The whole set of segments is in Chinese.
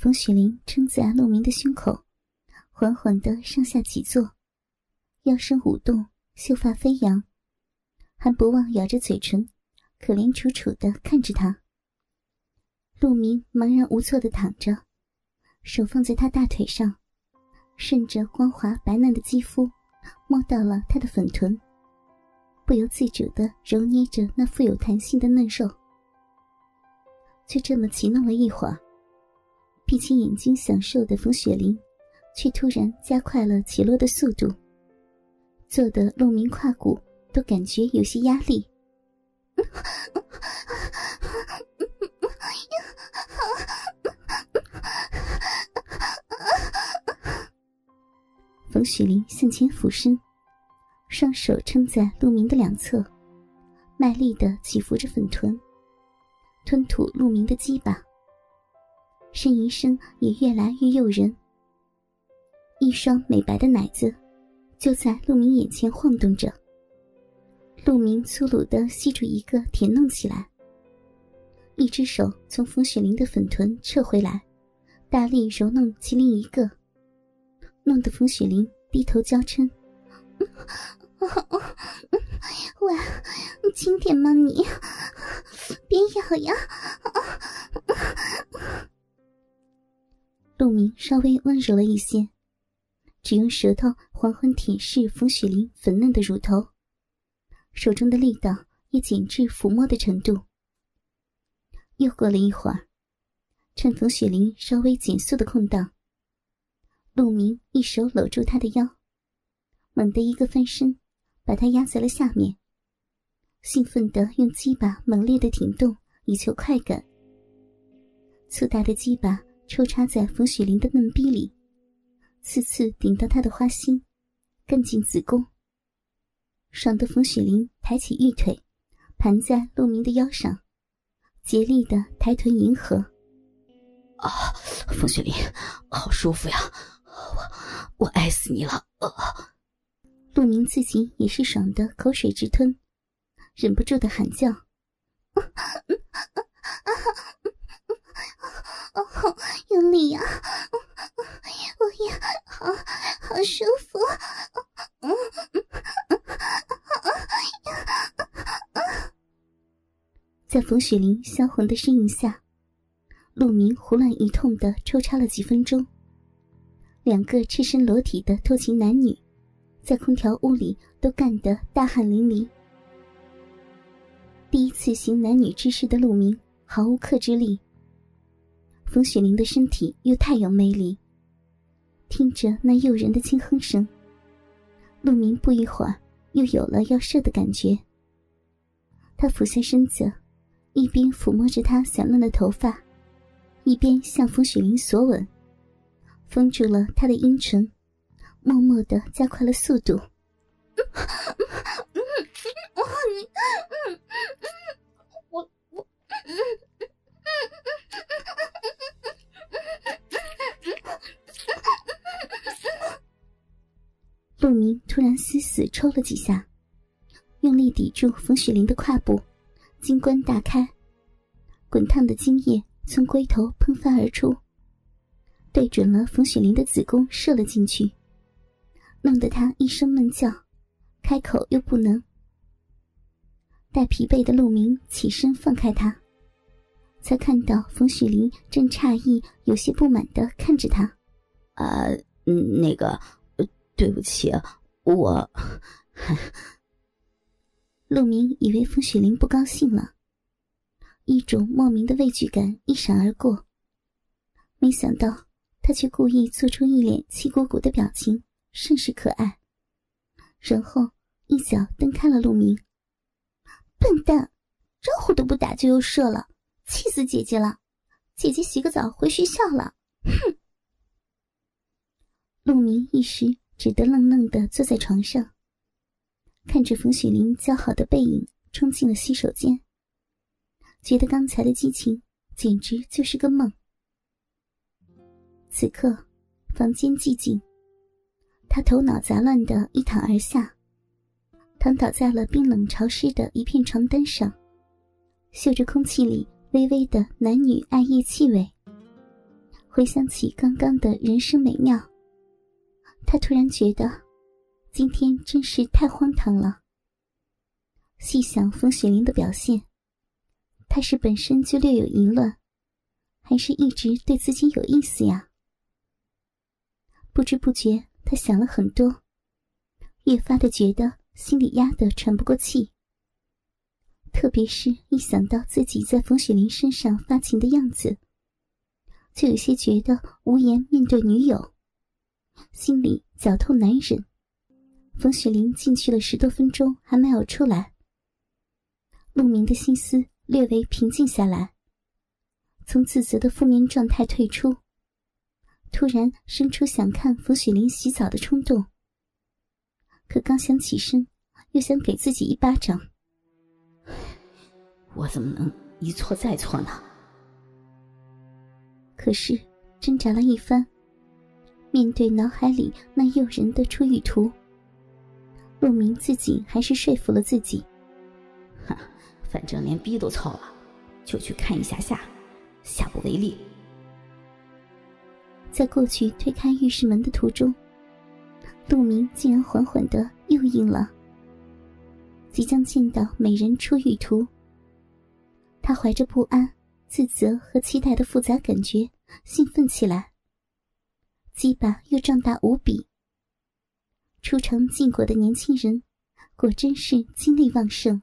冯雪玲撑在陆明的胸口，缓缓的上下起坐，腰身舞动，秀发飞扬，还不忘咬着嘴唇，可怜楚楚的看着他。陆明茫然无措的躺着，手放在他大腿上，顺着光滑白嫩的肌肤，摸到了他的粉臀，不由自主的揉捏着那富有弹性的嫩肉。就这么骑弄了一会儿，闭起眼睛享受的冯雪玲，却突然加快了起落的速度，坐的陆明胯骨都感觉有些压力。冯雪玲向前俯身，双手撑在陆明的两侧，卖力的起伏着粉臀，吞吐陆明的鸡巴，呻吟声也越来越诱人。一双美白的奶子就在陆明眼前晃动着，陆明粗鲁的吸住一个，舔弄起来。一只手从冯雪玲的粉臀撤回来，大力揉弄其另一个。弄得冯雪玲低头娇嗔：“喂，轻点嘛你，别咬呀！”陆明稍微温柔了一些，只用舌头缓缓舔舐冯雪玲粉嫩的乳头，手中的力道也减至抚摸的程度。又过了一会儿，趁冯雪玲稍微减速的空档。陆明一手搂住她的腰，猛地一个翻身，把她压在了下面。兴奋地用鸡巴猛烈的挺动，以求快感。粗大的鸡巴抽插在冯雪玲的嫩逼里，次次顶到她的花心，更进子宫。爽得冯雪玲抬起玉腿，盘在陆明的腰上，竭力的抬臀迎合。啊，冯雪玲，好舒服呀！我我爱死你了！陆明自己也是爽的口水直吞，忍不住的喊叫：“ 哦用力呀！我也好好舒服！”在冯雪玲销魂的身影下，陆明胡乱一通的抽插了几分钟。两个赤身裸体的偷情男女，在空调屋里都干得大汗淋漓。第一次行男女之事的陆明毫无克制力。冯雪玲的身体又太有魅力，听着那诱人的轻哼声，陆明不一会儿又有了要射的感觉。他俯下身子，一边抚摸着她散乱的头发，一边向冯雪玲索吻。封住了他的阴唇，默默的加快了速度。我我。陆明突然死死抽了几下，用力抵住冯雪玲的胯部，金冠大开，滚烫的精液从龟头喷发而出。对准了冯雪玲的子宫射了进去，弄得她一声闷叫，开口又不能。待疲惫的陆明起身放开她，才看到冯雪玲正诧异、有些不满的看着他。啊，那个，对不起，我。陆明以为风雪玲不高兴了，一种莫名的畏惧感一闪而过，没想到。他却故意做出一脸气鼓鼓的表情，甚是可爱。然后一脚蹬开了陆明。笨蛋，招呼都不打就又射了，气死姐姐了！姐姐洗个澡回学校了。哼！陆明一时只得愣愣的坐在床上，看着冯雪玲姣好的背影冲进了洗手间，觉得刚才的激情简直就是个梦。此刻，房间寂静。他头脑杂乱的一躺而下，躺倒在了冰冷潮湿的一片床单上，嗅着空气里微微的男女爱意气味，回想起刚刚的人生美妙，他突然觉得今天真是太荒唐了。细想冯雪玲的表现，他是本身就略有淫乱，还是一直对自己有意思呀？不知不觉，他想了很多，越发的觉得心里压得喘不过气。特别是一想到自己在冯雪玲身上发情的样子，就有些觉得无颜面对女友，心里绞痛难忍。冯雪玲进去了十多分钟还没有出来，陆明的心思略微平静下来，从自责的负面状态退出，突然生出想看冯雪玲洗澡的冲动。可刚想起身，又想给自己一巴掌。我怎么能一错再错呢？可是挣扎了一番，面对脑海里那诱人的出浴图，陆明自己还是说服了自己。哼，反正连逼都操了，就去看一下下，下不为例。在过去推开浴室门的途中，陆明竟然缓缓的又硬了。即将见到美人出浴图。他怀着不安、自责和期待的复杂感觉，兴奋起来。鸡巴又壮大无比。初尝禁果的年轻人，果真是精力旺盛。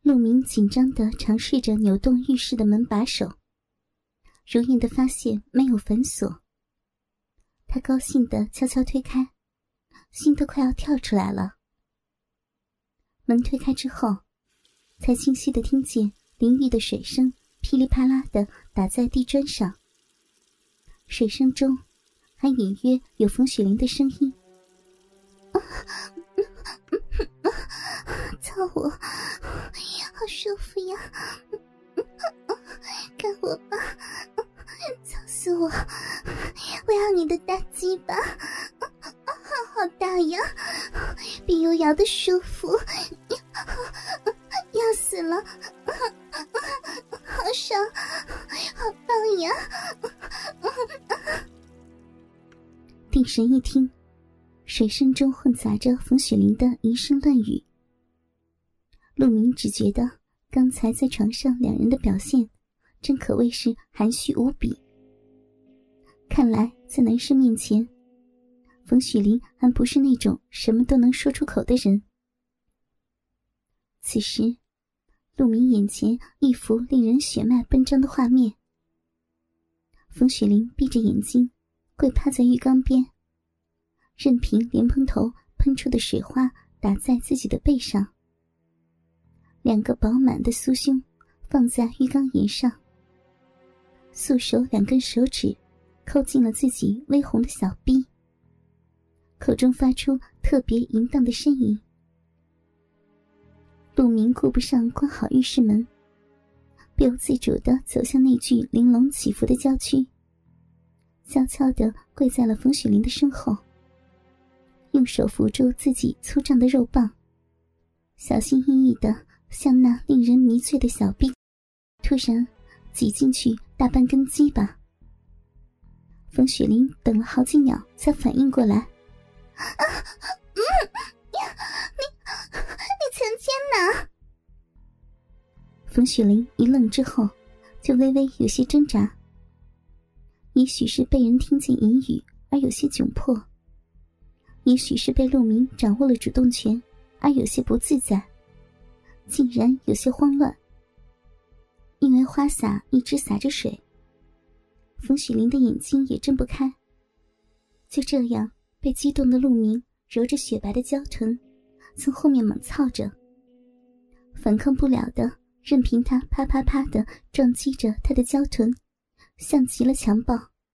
陆明紧张的尝试着扭动浴室的门把手，如愿的发现没有反锁。他高兴的悄悄推开，心都快要跳出来了。门推开之后。才清晰的听见淋浴的水声噼里啪啦的打在地砖上，水声中还隐约有冯雪玲的声音：“ 操我，好舒服呀！干我吧，操死我！我要你的大鸡巴，好大呀，比油摇的舒服。”要死了，好爽，好棒呀！定神一听，水声中混杂着冯雪玲的一声乱语。陆明只觉得刚才在床上两人的表现，真可谓是含蓄无比。看来在男生面前，冯雪玲还不是那种什么都能说出口的人。此时。陆明眼前一幅令人血脉奔张的画面。冯雪玲闭着眼睛，跪趴在浴缸边，任凭莲蓬头喷出的水花打在自己的背上。两个饱满的酥胸放在浴缸沿上，素手两根手指扣进了自己微红的小臂，口中发出特别淫荡的呻吟。陆明顾不上关好浴室门，不由自主的走向那具玲珑起伏的娇躯，悄悄的跪在了冯雪玲的身后，用手扶住自己粗壮的肉棒，小心翼翼的向那令人迷醉的小臂突然挤进去大半根鸡巴。冯雪玲等了好几秒才反应过来，啊，嗯，你。你强奸呢？冯雪玲一愣之后，就微微有些挣扎。也许是被人听见淫语而有些窘迫，也许是被陆明掌握了主动权而有些不自在，竟然有些慌乱。因为花洒一直洒着水，冯雪玲的眼睛也睁不开。就这样被激动的陆明揉着雪白的娇臀。从后面猛操着，反抗不了的，任凭他啪啪啪的撞击着他的娇臀，像极了强暴。